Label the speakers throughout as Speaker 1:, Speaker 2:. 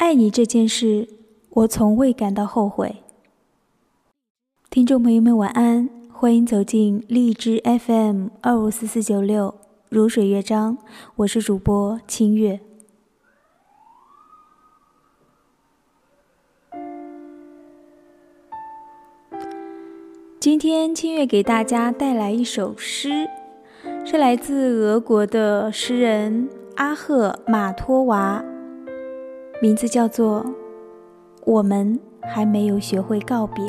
Speaker 1: 爱你这件事，我从未感到后悔。听众朋友们，晚安，欢迎走进荔枝 FM 二五四四九六如水乐章，我是主播清月。今天清月给大家带来一首诗，是来自俄国的诗人阿赫马托娃。名字叫做《我们还没有学会告别》，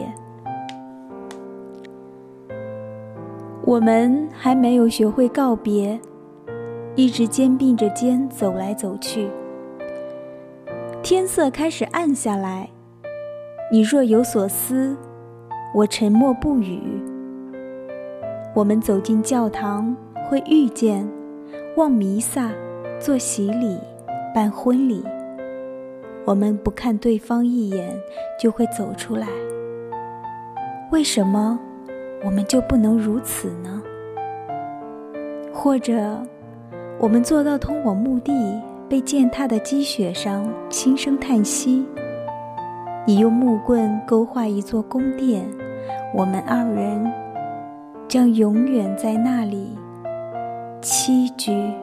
Speaker 1: 我们还没有学会告别，一直肩并着肩走来走去。天色开始暗下来，你若有所思，我沉默不语。我们走进教堂，会遇见，望弥撒，做洗礼，办婚礼。我们不看对方一眼就会走出来，为什么我们就不能如此呢？或者，我们坐到通往墓地被践踏的积雪上，轻声叹息。你用木棍勾画一座宫殿，我们二人将永远在那里栖居。